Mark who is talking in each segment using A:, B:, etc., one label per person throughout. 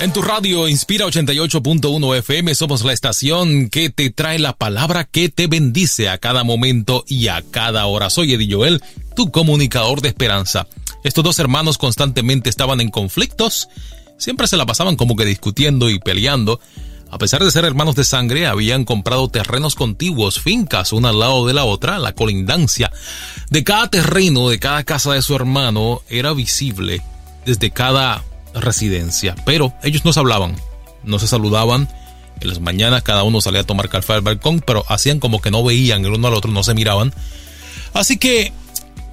A: En tu radio Inspira 88.1 FM somos la estación que te trae la palabra que te bendice a cada momento y a cada hora. Soy Eddie Joel, tu comunicador de esperanza. Estos dos hermanos constantemente estaban en conflictos, siempre se la pasaban como que discutiendo y peleando. A pesar de ser hermanos de sangre, habían comprado terrenos contiguos, fincas una al lado de la otra, la colindancia de cada terreno, de cada casa de su hermano, era visible desde cada residencia, pero ellos no se hablaban, no se saludaban. En las mañanas cada uno salía a tomar café al balcón, pero hacían como que no veían el uno al otro, no se miraban. Así que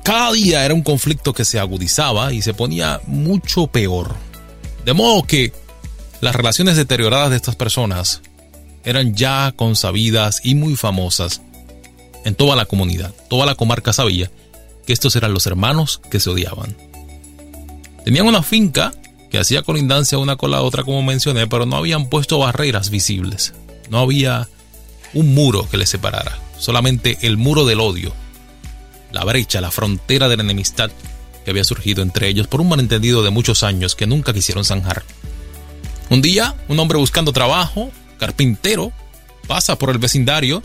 A: cada día era un conflicto que se agudizaba y se ponía mucho peor. De modo que las relaciones deterioradas de estas personas eran ya consabidas y muy famosas en toda la comunidad. Toda la comarca sabía que estos eran los hermanos que se odiaban. Tenían una finca que hacía colindancia una con la otra, como mencioné, pero no habían puesto barreras visibles. No había un muro que les separara, solamente el muro del odio, la brecha, la frontera de la enemistad que había surgido entre ellos por un malentendido de muchos años que nunca quisieron zanjar. Un día, un hombre buscando trabajo, carpintero, pasa por el vecindario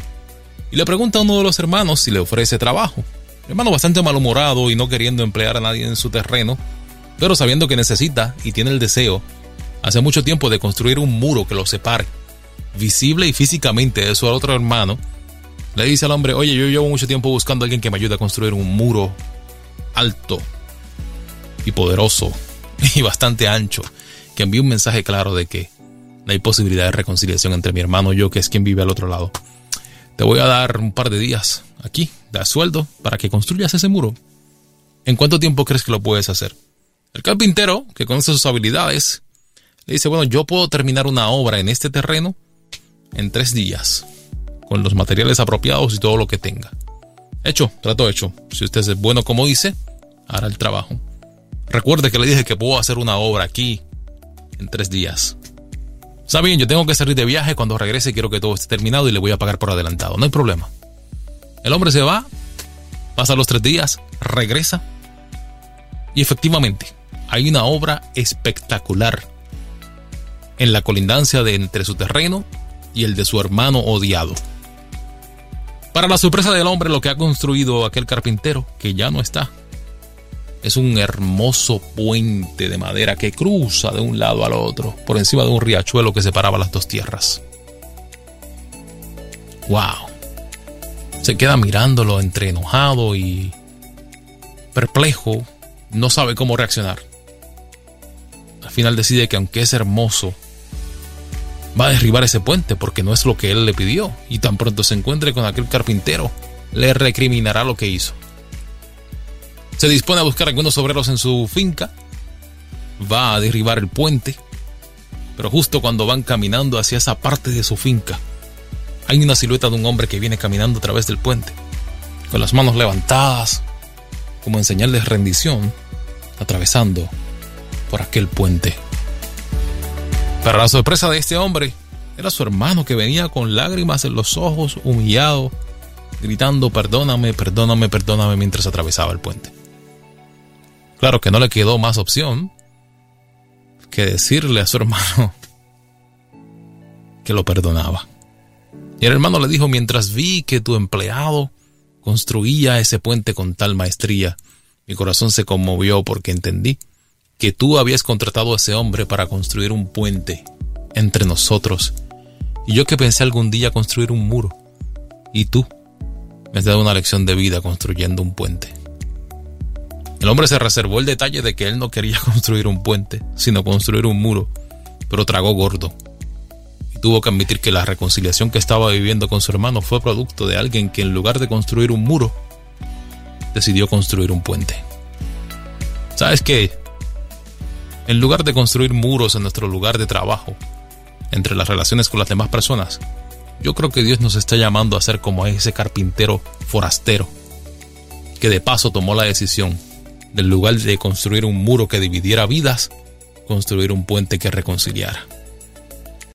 A: y le pregunta a uno de los hermanos si le ofrece trabajo. Hermano bastante malhumorado y no queriendo emplear a nadie en su terreno, pero sabiendo que necesita y tiene el deseo hace mucho tiempo de construir un muro que lo separe, visible y físicamente de su otro hermano, le dice al hombre, oye, yo llevo mucho tiempo buscando a alguien que me ayude a construir un muro alto y poderoso y bastante ancho, que envíe un mensaje claro de que no hay posibilidad de reconciliación entre mi hermano y yo, que es quien vive al otro lado. Te voy a dar un par de días aquí, de sueldo, para que construyas ese muro. ¿En cuánto tiempo crees que lo puedes hacer? El carpintero, que conoce sus habilidades, le dice, bueno, yo puedo terminar una obra en este terreno en tres días, con los materiales apropiados y todo lo que tenga. Hecho, trato hecho. Si usted es bueno como dice, hará el trabajo. Recuerde que le dije que puedo hacer una obra aquí en tres días. Está bien, yo tengo que salir de viaje, cuando regrese quiero que todo esté terminado y le voy a pagar por adelantado, no hay problema. El hombre se va, pasa los tres días, regresa y efectivamente hay una obra espectacular en la colindancia de entre su terreno y el de su hermano odiado. Para la sorpresa del hombre, lo que ha construido aquel carpintero, que ya no está, es un hermoso puente de madera que cruza de un lado al otro, por encima de un riachuelo que separaba las dos tierras. ¡Wow! Se queda mirándolo entre enojado y perplejo, no sabe cómo reaccionar al final decide que aunque es hermoso, va a derribar ese puente porque no es lo que él le pidió. Y tan pronto se encuentre con aquel carpintero, le recriminará lo que hizo. Se dispone a buscar algunos obreros en su finca, va a derribar el puente, pero justo cuando van caminando hacia esa parte de su finca, hay una silueta de un hombre que viene caminando a través del puente, con las manos levantadas, como en señal de rendición, atravesando por aquel puente. Para la sorpresa de este hombre, era su hermano que venía con lágrimas en los ojos, humillado, gritando perdóname, perdóname, perdóname mientras atravesaba el puente. Claro que no le quedó más opción que decirle a su hermano que lo perdonaba. Y el hermano le dijo, mientras vi que tu empleado construía ese puente con tal maestría, mi corazón se conmovió porque entendí que tú habías contratado a ese hombre para construir un puente entre nosotros. Y yo que pensé algún día construir un muro. Y tú me has dado una lección de vida construyendo un puente. El hombre se reservó el detalle de que él no quería construir un puente, sino construir un muro, pero tragó gordo. Y tuvo que admitir que la reconciliación que estaba viviendo con su hermano fue producto de alguien que en lugar de construir un muro, decidió construir un puente. ¿Sabes qué? En lugar de construir muros en nuestro lugar de trabajo, entre las relaciones con las demás personas, yo creo que Dios nos está llamando a ser como ese carpintero forastero, que de paso tomó la decisión, del lugar de construir un muro que dividiera vidas, construir un puente que reconciliara.